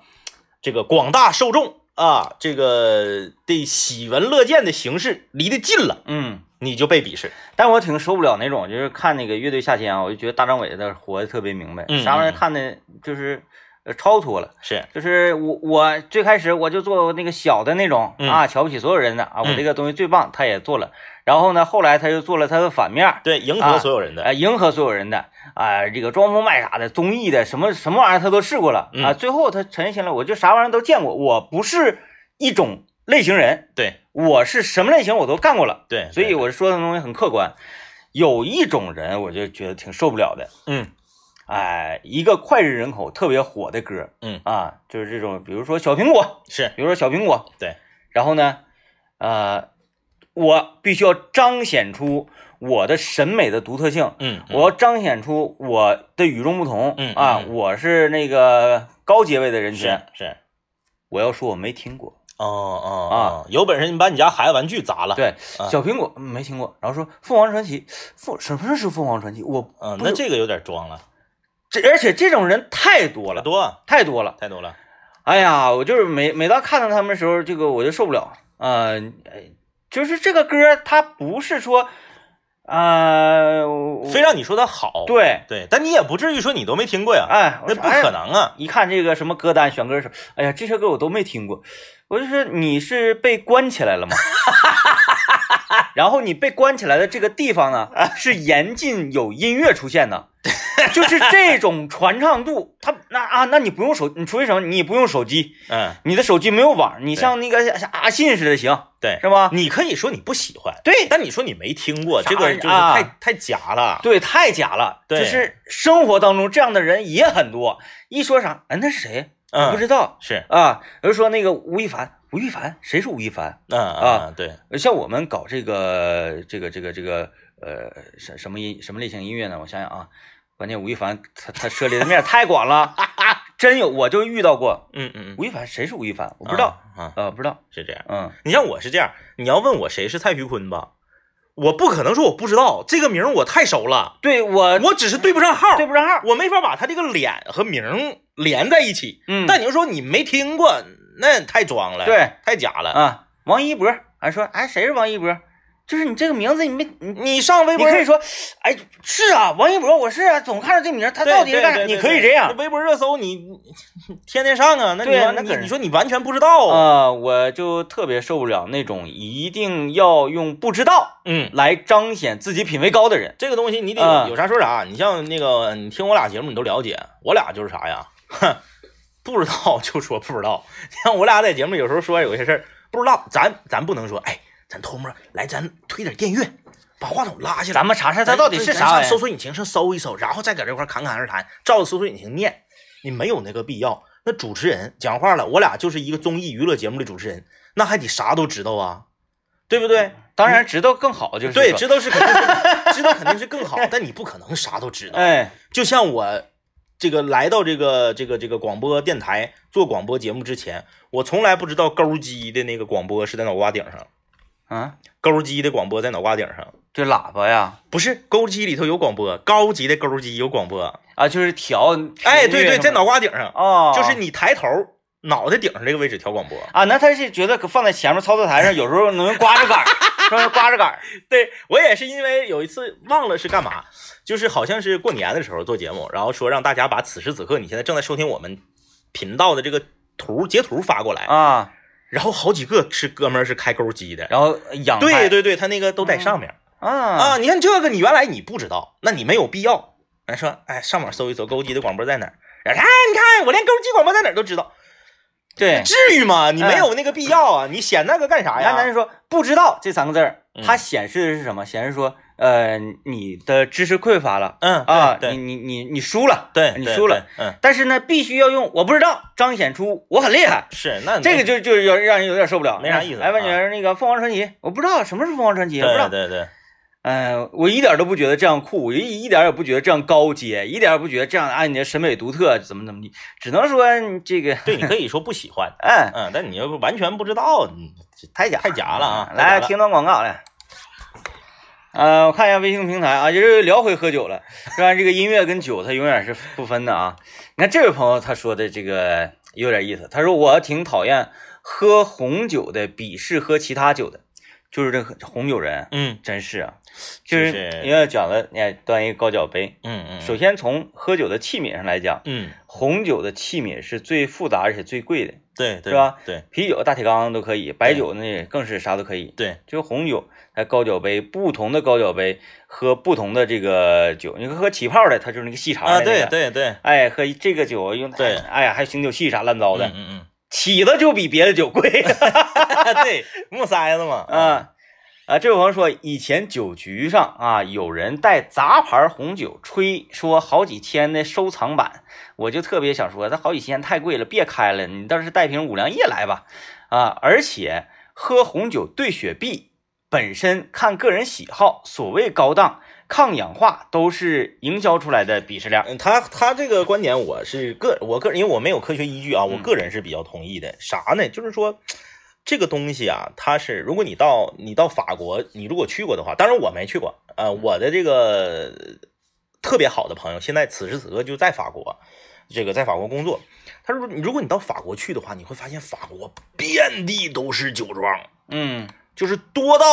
B: 这个广大受众啊，这个的喜闻乐见的形式离得近了，
A: 嗯。
B: 你就被鄙视。
A: 但我挺受不了那种，就是看那个乐队夏天啊，我就觉得大张伟的活的特别明白，
B: 嗯
A: 啥玩意看的就是呃超脱了。
B: 是，
A: 就是我我最开始我就做那个小的那种
B: 嗯
A: 啊，瞧不起所有人的啊，我
B: 嗯
A: 这个东西最棒，他也做了。然后呢，后来他又做了他的反面，
B: 对，迎
A: 啊
B: 合所有人的。
A: 啊，迎合所有人的啊，这个装疯卖傻的综艺的什么什么玩意儿他都试过了啊，
B: 嗯
A: 最后他成型了，我就啥玩意儿都见过，我不是一种类型人，
B: 对
A: 我是什么类型我都干过了，
B: 对，
A: 所以我说的东西很客观。有一种人我就觉得挺受不了的，
B: 嗯
A: 哎，一个脍炙人口、特别火的歌，
B: 嗯。
A: 啊，就是这种，比如说小苹果，
B: 是。
A: 比如说小苹果，
B: 对，
A: 然后呢，呃，我必须要彰显出我的审美的独特性，
B: 嗯，嗯。
A: 我要彰显出我的与众不同，
B: 嗯
A: 啊，
B: 嗯
A: 我是那个高阶位的人群
B: 是，
A: 我要说我没听过，
B: 哦哦
A: 啊。
B: 哦，有本事你把你家孩子玩具砸了。，
A: 对，
B: 啊。
A: 小苹果嗯没听过，然后说凤凰传奇，凤什么是凤凰传奇？我
B: 嗯，那这个有点装了，
A: 这而且这种人太多了，
B: 多
A: 太多了。
B: 太多了。
A: 哎呀，我就是每每当看到他们的时候，这个我就受不了。呃，哎就是这个歌，它不是说，呃，
B: 非让你说它好，
A: 对，
B: 对，但你也不至于说你都没听过呀，
A: 哎，我
B: 那不可能啊。
A: 一看这个什么歌单选歌手，哎呀，这些歌我都没听过。我就说你是被关起来了吗？然后你被关起来的这个地方呢，是严禁有音乐出现的，就是这种传唱度，它那啊，那你不用手，你除非什么，你不用手机，
B: 嗯，
A: 你的手机没有网，你像那个像阿信似的行，
B: 对，
A: 是吧？
B: 你可以说你不喜欢，
A: 对
B: 但你说你没听过，这个就是
A: 啊
B: 太太假了。
A: 对，太假了。
B: 对
A: 就是生活当中这样的人也很多。一说啥，哎，那是谁？
B: 嗯
A: 我不知道
B: 是，
A: 啊。有人说那个吴亦凡，吴亦凡谁是吴亦凡？
B: 嗯
A: 啊
B: 嗯，对，
A: 像我们搞这个这个这个这个呃什什么音什么类型音乐呢？我想想啊，关键吴亦凡他他涉猎的面太广了，真有我就遇到过
B: 嗯嗯嗯，
A: 吴亦凡，谁是吴亦凡？我不知道，
B: 啊，
A: 呃，不知道，
B: 是这样。
A: 嗯
B: 你像我是这样，你要问我谁是蔡徐坤吧，我不可能说我不知道这个名，我太熟了，
A: 对我
B: 我只是对不上号，
A: 对不上号，
B: 我没法把他这个脸和名连在一起。
A: 嗯，
B: 但你要说你没听过，那太装了，，
A: 对
B: 太假了。
A: 啊，王一博，还说哎谁是王一博？就是你这个名字你没你
B: 你上微博，
A: 你可以说，哎，是啊，王一博，我是啊，总看着这名，他到底是干你可以这样
B: 微博热搜你你天天上啊，那你
A: 啊
B: 说
A: 那
B: 你你说你完全不知道，
A: 啊、我就特别受不了那种一定要用不知道
B: 嗯，
A: 来彰显自己品味高的人。
B: 这个东西你得有啥说啥。你像那个，你听我俩节目你都了解，我俩就是啥呀，哼，不知道就说不知道。像我俩在节目有时候说有些事儿不知道，咱咱不能说，哎，咱偷摸来，咱推点电乐，把话筒拉下来，
A: 咱们查查它到底是啥玩意。
B: 搜索引擎上搜一搜，然后再搁这块侃侃而谈，照着搜索引擎念，你没有那个必要。那主持人讲话了，我俩就是一个综艺娱乐节目的主持人，那还得啥都知道啊，对不对？
A: 当然知道更好，就是
B: 对，知道是肯定是知道肯定是更好，但你不可能啥都知道。
A: 哎，
B: 就像我这个来到这个这个这个广播电台做广播节目之前，我从来不知道钩机的那个广播是在脑瓜顶上。
A: 啊，
B: 钩机的广播在脑瓜顶上，
A: 这喇叭呀，
B: 不是钩机里头有广播，高级的钩机有广播。
A: 啊，就是调。
B: 哎，对对，在脑瓜顶上，
A: 哦，
B: 就是你抬头，脑袋顶上这个位置调广播。
A: 啊，那他是觉得放在前面操作台上，有时候能刮着杆 儿，是不是刮着杆儿？
B: 对我也是因为有一次忘了是干嘛，就是好像是过年的时候做节目，然后说让大家把此时此刻你现在正在收听我们频道的这个图截图发过来，
A: 啊，
B: 然后好几个是哥们儿是开钩机的，
A: 然后养
B: 对对对，他那个都在上面。
A: 啊
B: 啊，你看这个，你原来你不知道，那你没有必要。人说，哎，上网搜一搜钩机的广播在哪儿？哎，你看我连钩机广播在哪儿都知道，
A: 对。
B: 至于吗？你没有那个必要啊！你显那个干啥呀？
A: 你看咱说不知道这三个字儿，
B: 嗯
A: 它显示的是什么？显示说，呃，你的知识匮乏了
B: 嗯
A: 啊，你你你你输了，
B: 对，
A: 你输了。，
B: 嗯，
A: 但是呢，必须要用我不知道彰显出我很厉害，
B: 是那
A: 这个就就有让人有点受不了，
B: 没啥意思
A: 来，问
B: 啊
A: 你那个凤凰传奇，我不知道什么是凤凰传奇，我不知道。
B: 对对对，
A: 嗯，我一点都不觉得这样酷，我一一点也不觉得这样高阶，一点也不觉得这样按你的审美独特怎么怎么地，只能说这个，
B: 对，你可以说不喜欢，
A: 嗯，
B: 嗯，但你要不完全不知道，嗯
A: 太假
B: 太假了啊！
A: 来，听段广告来。呃，我看一下微信平台啊，就是聊回喝酒了，是吧？这个音乐跟酒它永远是不分的啊。你看这位朋友他说的这个有点意思，他说我挺讨厌喝红酒的，鄙视喝其他酒的，就是这个红酒人，
B: 嗯。
A: 真是啊，就是
B: 就是
A: 因为讲了，你看端一个高脚杯，
B: 嗯嗯，
A: 首先从喝酒的器皿上来讲，
B: 嗯，
A: 红酒的器皿是最复杂而且最贵的，
B: 对对
A: 是吧？
B: 对。
A: 啤酒大铁缸都可以，白酒呢更是啥都可以。
B: 对，
A: 就红酒，它高脚杯，不同的高脚杯喝不同的这个酒，你喝起泡的，它就是那个细长的、
B: 啊，
A: 那个，
B: 对，对。对，
A: 哎，喝这个酒用，
B: 对
A: 哎呀，还有醒酒器啥乱糟的，
B: 嗯嗯
A: 起子就比别的酒贵
B: 嗯，对，木塞子嘛，
A: 啊啊！这位朋友说，以前酒局上啊，有人带杂牌红酒吹，说好几千的收藏版，我就特别想说，这好几千太贵了，别开了，你倒是带瓶五粮液来吧，啊！而且喝红酒兑雪碧本身看个人喜好，所谓高档、抗氧化都是营销出来的鄙视链。
B: 嗯，他他这个观点我是个我个人，因为我没有科学依据啊，我
A: 嗯
B: 个人是比较同意的。啥呢？就是说这个东西啊，它是如果你到你到法国，你如果去过的话，当然我没去过，呃，我的这个特别好的朋友现在此时此刻就在法国，这个在法国工作。他说，如果你到法国去的话，你会发现法国遍地都是酒庄，
A: 嗯
B: 就是多到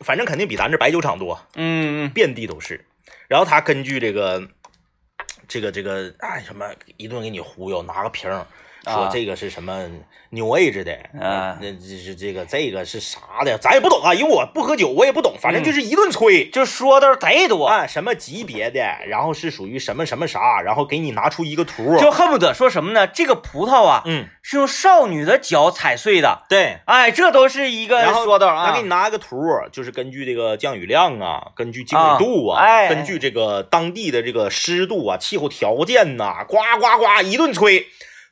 B: 反正肯定比咱这白酒厂多。
A: 嗯嗯
B: 遍地都是。然后他根据这个这个这个哎什么一顿给你忽悠，拿个瓶儿说
A: 啊
B: 这个是什么 New Age 的
A: 啊
B: 那这是这个这个是啥的，咱也不懂啊，因为我不喝酒，我也不懂，反正
A: 嗯
B: 就是一顿吹。
A: 就说的贼多，
B: 啊，什么级别的，然后是属于什么什么啥，然后给你拿出一个图，
A: 就恨不得说什么呢？这个葡萄啊，
B: 嗯，
A: 是用少女的脚踩碎的。
B: 对，
A: 哎，这都是一个
B: 然后
A: 说道啊。
B: 他给你拿个图，就是根据这个降雨量啊，根据经纬度啊，
A: 啊哎
B: 根据这个当地的这个湿度啊、气候条件呐、呱呱呱一顿吹，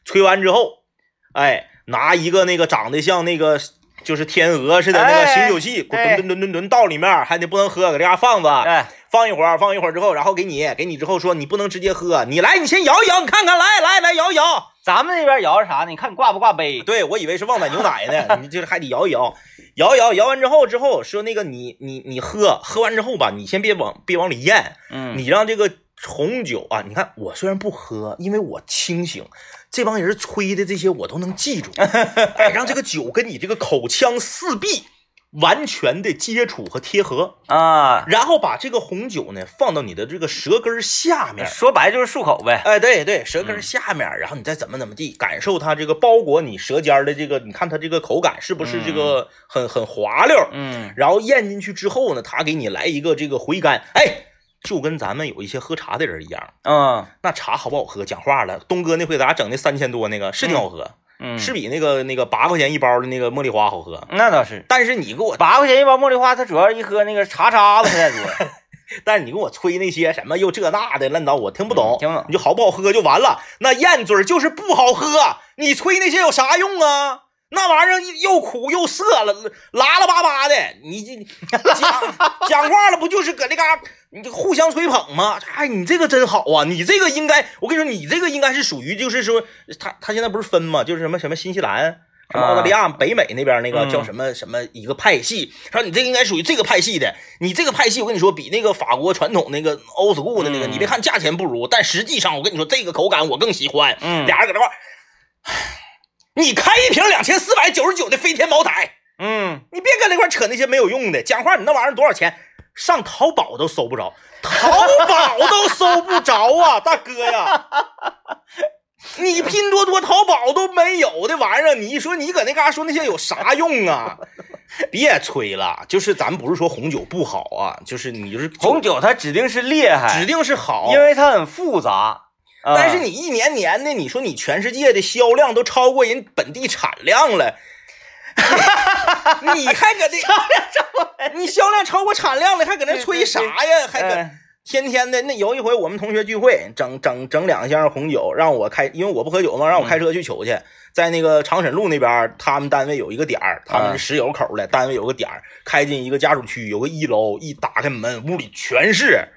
B: 吹完之后，哎，拿一个那个长得像那个就是天鹅似的那个
A: 哎
B: 醒酒器，
A: 对
B: 吨吨吨吨吨倒里面，还得不能喝，搁这嘎放着，
A: 哎，
B: 放一会儿，放一会儿之后，然后给你，给你之后说你不能直接喝，你来，你先摇一摇，你看看，来来来摇一摇。
A: 咱们那边摇是啥呢？你看你挂不挂杯？
B: 对我以为是旺仔牛奶呢，你就是还得摇一摇，摇一摇，摇完之后之后说那个你你你喝，喝完之后吧，你先别往别往里咽，
A: 嗯，
B: 你让这个红酒啊，你看我虽然不喝，因为我清醒，这帮人吹的这些我都能记住，哎，让这个酒跟你这个口腔四壁完全的接触和贴合，
A: 啊，
B: 然后把这个红酒呢放到你的这个舌根下面。
A: 说白就是漱口呗。
B: 哎，对对，舌
A: 嗯
B: 根下面，然后你再怎么怎么地，感受它这个包裹你舌尖儿的这个，你看它这个口感是不是这个很很滑溜儿？
A: 嗯
B: 然后咽进去之后呢，它给你来一个这个回甘，哎，就跟咱们有一些喝茶的人一样，
A: 嗯
B: 那茶好不好喝？讲话了，东哥那回咱俩整的三千多那个是挺好喝，
A: 嗯，
B: 是比那个那个八块钱一包的那个茉莉花好喝。
A: 那倒是。
B: 但是你给我，
A: 八块钱一包茉莉花，它主要一喝那个茶渣子太多，
B: 但是你给我吹那些什么又这那的烂叨，我听不懂，
A: 嗯听不懂
B: 你就好不好喝就完了。那咽嘴就是不好喝，你吹那些有啥用啊？那玩意儿又苦又涩了，拉拉巴巴的，你这讲讲话了不就是搁那嘎你这互相吹捧吗？哎，你这个真好啊！你这个应该，我跟你说，你这个应该是属于就是说，他他现在不是分吗？就是什么什么新西兰，什么澳大利亚、北美那边那个
A: 嗯
B: 叫什么什么一个派系，说你这个应该属于这个派系的，你这个派系我跟你说比那个法国传统那个 old school 的那个，
A: 嗯
B: 你别看价钱不如，但实际上我跟你说这个口感我更喜欢。
A: 嗯
B: 俩人搁那块儿，你开一瓶两千四百九十九的飞天茅台，
A: 嗯，
B: 你别跟那块扯那些没有用的，讲话你那玩意儿多少钱？上淘宝都搜不着，淘宝都搜不着啊，大哥呀！你拼多多、淘宝都没有的玩意儿，你说你搁那嘎说那些有啥用啊？别吹了，就是咱不是说红酒不好啊，就是你就是
A: 红酒它指定是厉害，
B: 指定是好，
A: 因为它很复杂。啊
B: 但是你一年年的，你说你全世界的销量都超过人本地产量了，你还搁这销量超，你销量超过产量了，还搁那吹啥呀？还搁
A: 哎
B: 天天的。那有一回我们同学聚会，整整整两箱红酒，让我开，因为我不喝酒嘛，让我开车去取去。在那个长沈路那边，他们单位有一个点儿，他们是石油口的，单位有个点儿，开进一个家属区，有个一楼，一打开门，屋里全是。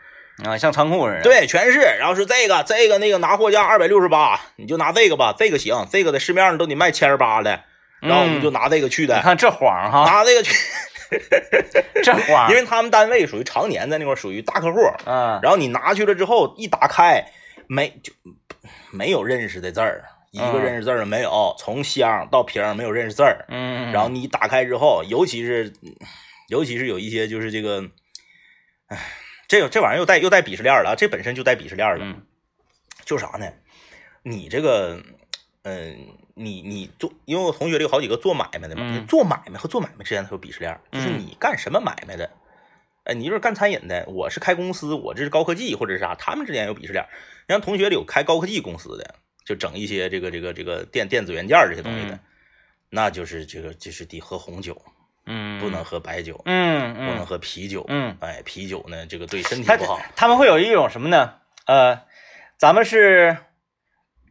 A: 啊，像仓库似的。，
B: 对，全是。然后是这个这个那个拿货价二百六十八，你就拿这个吧，这个行，这个在市面上都得卖千儿八的。然后我们就拿这个去的，
A: 你看这谎哈，
B: 拿这个去，
A: 这谎，
B: 因为他们单位属于常年在那块儿属于大客户。
A: 嗯，
B: 然后你拿去了之后，一打开没就没有认识的字儿，一个
A: 嗯
B: 认识字儿都没有，从箱到瓶没有认识字儿。
A: 嗯，
B: 然后你一打开之后，尤其是尤其是有一些就是这个，哎，这个这玩意儿又带又带鄙视链了啊，这本身就带鄙视链了。
A: 嗯
B: 就啥呢？你这个，嗯、你你做，因为我同学里有好几个做买卖的嘛，
A: 嗯
B: 做买卖和做买卖之间它有鄙视链，就是
A: 嗯
B: 你干什么买卖的，哎，你就是干餐饮的，我是开公司，我这是高科技或者是啥，他们之间有鄙视链儿。像同学里有开高科技公司的，就整一些这个这个这个电电子元件这些东西的，
A: 嗯
B: 那就是这个就是得喝红酒，
A: 嗯，
B: 不能，喝白酒，
A: 嗯
B: 不能
A: 嗯
B: 喝啤酒。
A: 嗯，
B: 哎，啤酒呢，这个对身体不好。
A: 他们会有一种什么呢？呃，咱们是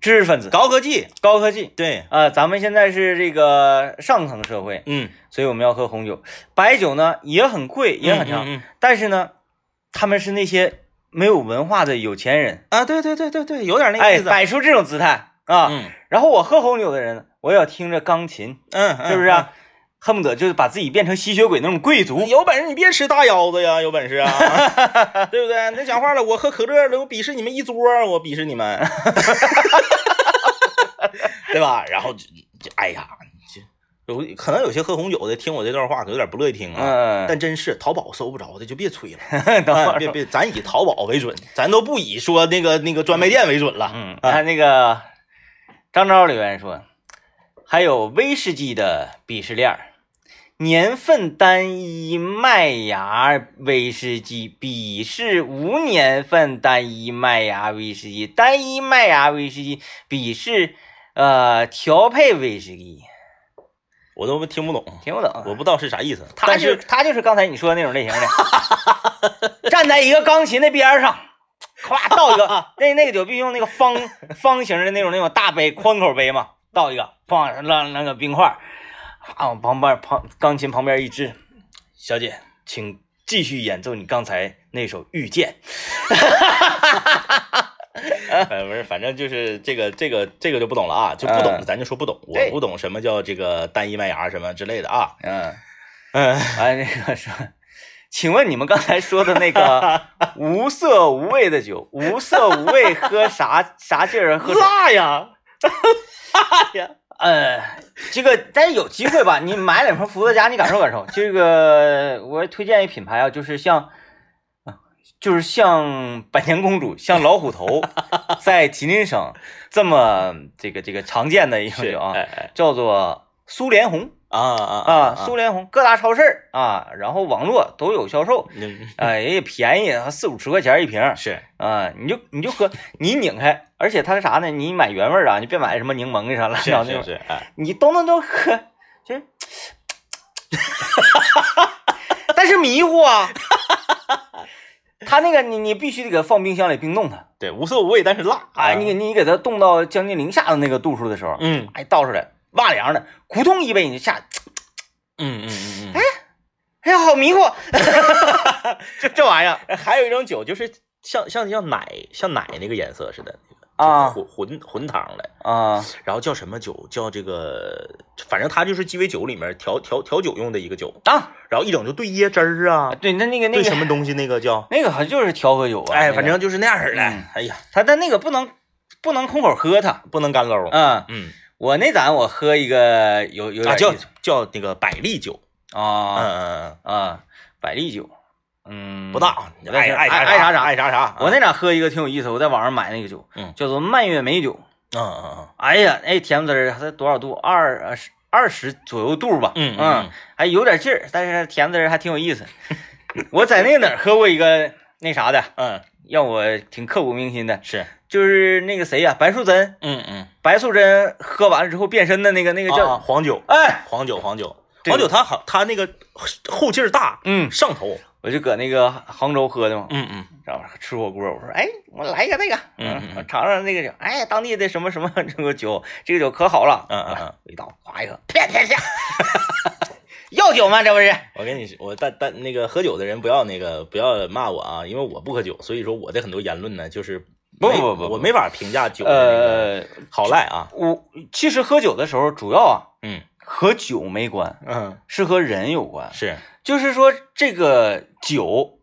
A: 知识分子，
B: 高科技，
A: 高科技，
B: 对，
A: 呃，咱们现在是这个上层社会，
B: 嗯，
A: 所以我们要喝红酒。白酒呢也很贵，也很
B: 嗯
A: 长，
B: 嗯嗯
A: 但是呢，他们是那些没有文化的有钱人，
B: 啊，对对对对对，有点那意思。
A: 摆出这种姿态啊。
B: 嗯
A: 然后我喝红酒的人，我也要听着钢琴，
B: 嗯，嗯
A: 是不是、啊？恨不得就是把自己变成吸血鬼那种贵族
B: 嗯。有本事你别吃大腰子呀，有本事啊，对不对？那讲话了，我喝可乐了，我鄙视你们一桌，我鄙视你们，对吧？然后就就哎呀，就有可能有些喝红酒的听我这段话，可有点不乐意听啊。
A: 嗯，
B: 但真是淘宝搜不着的就别吹了，别别，咱以淘宝为准，咱都不以说那个那个专卖店为准了。
A: 嗯，
B: 啊
A: 看那个张昭留言说，还有威士忌的鄙视链儿，年份单一麦芽威士忌鄙视无年份单一麦芽威士忌，单一麦芽威士忌鄙视呃调配威士忌，
B: 我都听不懂，
A: 听不懂。
B: 我不知道是啥意思。
A: 他
B: 但
A: 就是他就是刚才你说的那种类型的，站在一个钢琴的边儿上，咵倒一个，那那个酒必须用那个方方形的那种那种大杯宽口杯嘛，倒一个，放让那个冰块儿，啊，往旁边旁钢琴旁边一支，小姐，请继续演奏你刚才那首《遇见》。
B: 呃，不是，反正就是这个这个这个就不懂了啊，就不懂
A: 嗯
B: 咱就说不懂，我不懂什么叫这个单一麦芽什么之类的啊。
A: 嗯，
B: 嗯，
A: 哎，那个说，请问你们刚才说的那个 无色无味的酒，无色无味喝啥啥劲儿？喝啥？
B: 辣呀，辣呀，
A: 呃，这个但是有机会吧，你买两瓶伏特加，你感受感受。这个我推荐一品牌啊，就是像，啊就是像百年公主，像老虎头，在吉林省这么这个这个常见的一种酒啊，叫做苏联红
B: 啊啊
A: 啊，苏联红，各大超市啊，然后网络都有销售，
B: 嗯
A: 哎，也便宜，四五十块钱一瓶。
B: 是
A: 啊，你就你就喝，你拧开，而且它是啥呢？你买原味儿啊，你别买什么柠檬的啥乱七
B: 是是是，哎，
A: 你都能都喝，就是，但是迷糊啊。它那个你你必须得给它放冰箱里冰冻它，
B: 对，无色无味，但是辣，
A: 哎，你给你给它冻到将近零下的那个度数的时候，
B: 嗯
A: 哎，倒出来哇凉的，咕咚一杯你就下，
B: 嗯嗯嗯嗯，
A: 哎呀，好迷糊，这这玩意儿，
B: 哎，还有一种酒就是像像像奶像奶那个颜色似的，
A: 啊。
B: 混混混汤的，
A: 啊。
B: 然后叫什么酒？叫这个，反正它就是鸡尾酒里面调调调酒用的一个酒，
A: 啊，
B: 然后一整就兑椰汁儿啊，
A: 对，那那个那
B: 兑
A: 个
B: 什么东西那个叫，
A: 那个好像就是调和酒啊，
B: 哎，
A: 那个。
B: 反正就是那样式的
A: 嗯。
B: 哎呀，
A: 它但那个不能不能空口喝它，
B: 不能干搂。
A: 嗯，
B: 嗯，
A: 我那咱我喝一个有有
B: 啊，叫叫那个百利酒。嗯
A: 啊
B: 嗯嗯，
A: 啊，百利酒，嗯，
B: 不大，爱爱
A: 爱
B: 爱
A: 啥啥
B: 爱啥啥。
A: 我那咋喝一个挺有意思，我在网上买那个酒，
B: 嗯
A: 叫做蔓越莓酒。
B: 嗯嗯
A: 哎呀，哎，甜不滋儿，它多少度？二二十二十左右度吧。
B: 嗯嗯
A: 嗯，还有点劲儿，但是甜滋儿还挺有意思。我在那个哪儿喝过一个那啥的，
B: 嗯，
A: 让我挺刻骨铭心的，
B: 是，
A: 就是那个谁呀、白素贞，
B: 嗯嗯，
A: 白素贞喝完了之后变身的那个那个叫，
B: 啊黄酒，
A: 哎，
B: 黄酒，黄酒，
A: 对
B: 黄酒，它好，它那个后劲儿大，
A: 嗯，
B: 上头。
A: 我就搁那个杭州喝的嘛，
B: 嗯嗯
A: 知道吧？吃火锅，我说，哎，我来一个那个，
B: 嗯嗯
A: 我尝尝那个酒，哎，当地的什么什么这个酒，这个酒可好了，
B: 嗯嗯嗯，
A: 味道，哗一喝，啪啪啪，要酒吗？这不是？
B: 我跟你说，我但但那个喝酒的人不要那个不要骂我啊，因为我不喝酒，所以说我的很多言论呢，就是没
A: 不不不不
B: 我没法评价酒的好赖啊。
A: 我其实喝酒的时候，主要啊
B: 嗯
A: 和酒没关，
B: 嗯，
A: 是和人有关。
B: 是，
A: 就是说，这个酒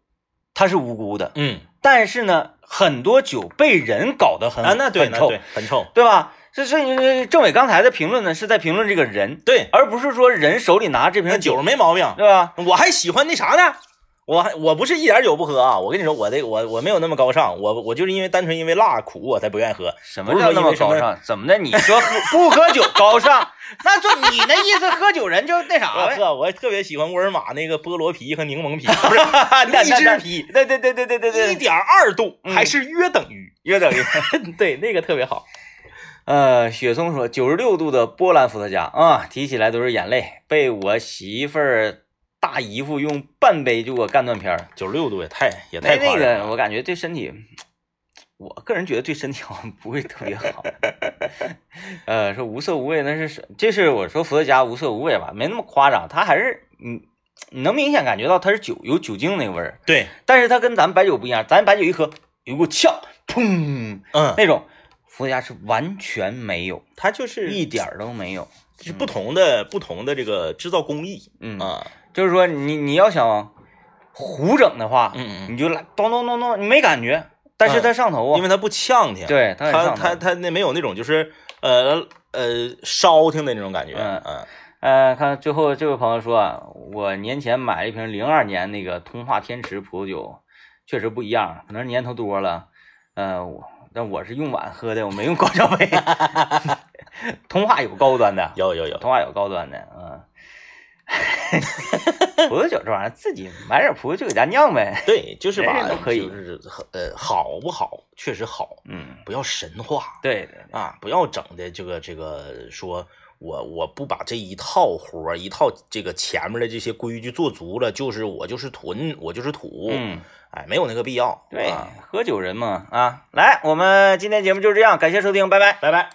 A: 它是无辜的，
B: 嗯
A: 但是呢，很多酒被人搞得很
B: 啊，那对
A: 很臭
B: 对，很臭，
A: 对吧？这这呃政委刚才的评论呢，是在评论这个人，
B: 对，
A: 而不是说人手里拿这瓶
B: 那酒没毛病。
A: 对吧？
B: 我还喜欢那啥呢，我还我不是一点酒不喝啊，我跟你说，我这我我没有那么高尚，我我就是因为单纯因为辣苦我才不愿意喝。不是
A: 什么叫那
B: 么
A: 么高尚？怎么的？你说喝不喝酒高尚？那就你那意思，喝酒人就那啥呗？
B: 我，我特别喜欢沃尔玛那个菠萝啤和柠檬啤，不是
A: 那
B: 荔枝啤，
A: 对对对对对对对，
B: 一点二度，
A: 嗯
B: 还是约等于，
A: 约等于。
B: 对，那个特别好。
A: 呃，雪松说，九十六度的波兰伏特加啊，提起来都是眼泪，被我媳妇儿大姨夫用半杯就给我干断片儿。
B: 九十六度也太也太那。
A: 个，我感觉对身体，我个人觉得对身体好像不会特别好。呃，说无色无味，那是什？这是我说伏特加无色无味吧，没那么夸张，它还是嗯，你能明显感觉到它是酒有酒精那个味儿，
B: 对，
A: 但是它跟咱们白酒不一样，咱白酒一喝有股呛，砰
B: 嗯，
A: 那种，伏特加是完全没有，
B: 它就是
A: 一点儿都没有。
B: 就是不同的不同的这个制造工艺
A: 嗯，
B: 啊，
A: 就是说你你要想胡整的话，
B: 嗯嗯，
A: 你就来咚咚咚咚，你没感觉，但是它上头啊，
B: 因为它不呛挺，
A: 对它很
B: 它它它那没有那种就是呃呃烧挺的那种感觉，
A: 嗯。
B: 嗯。
A: 呃，看最后这位朋友说啊，我年前买了一瓶零二年那个通化天池葡萄酒，确实不一样，可能是年头多了。呃，我但我是用碗喝的，我没用高脚杯。通化有高端的，
B: 有有有，
A: 通化有高端的，嗯。葡萄酒这玩意儿，自己买点葡萄酒给家酿呗。
B: 对，就是吧
A: 人人都，可以
B: 就是呃好不好，确实好，
A: 嗯，
B: 不要神话
A: 对对对，
B: 啊，不要整的这个这个说。我我不把这一套活儿一套这个前面的这些规矩做足了，就是我就是囤，我就是土，
A: 嗯，
B: 哎，没有那个必要。
A: 对
B: 啊，
A: 喝酒人嘛啊。来，我们今天节目就是这样，感谢收听，拜拜。
B: 拜拜。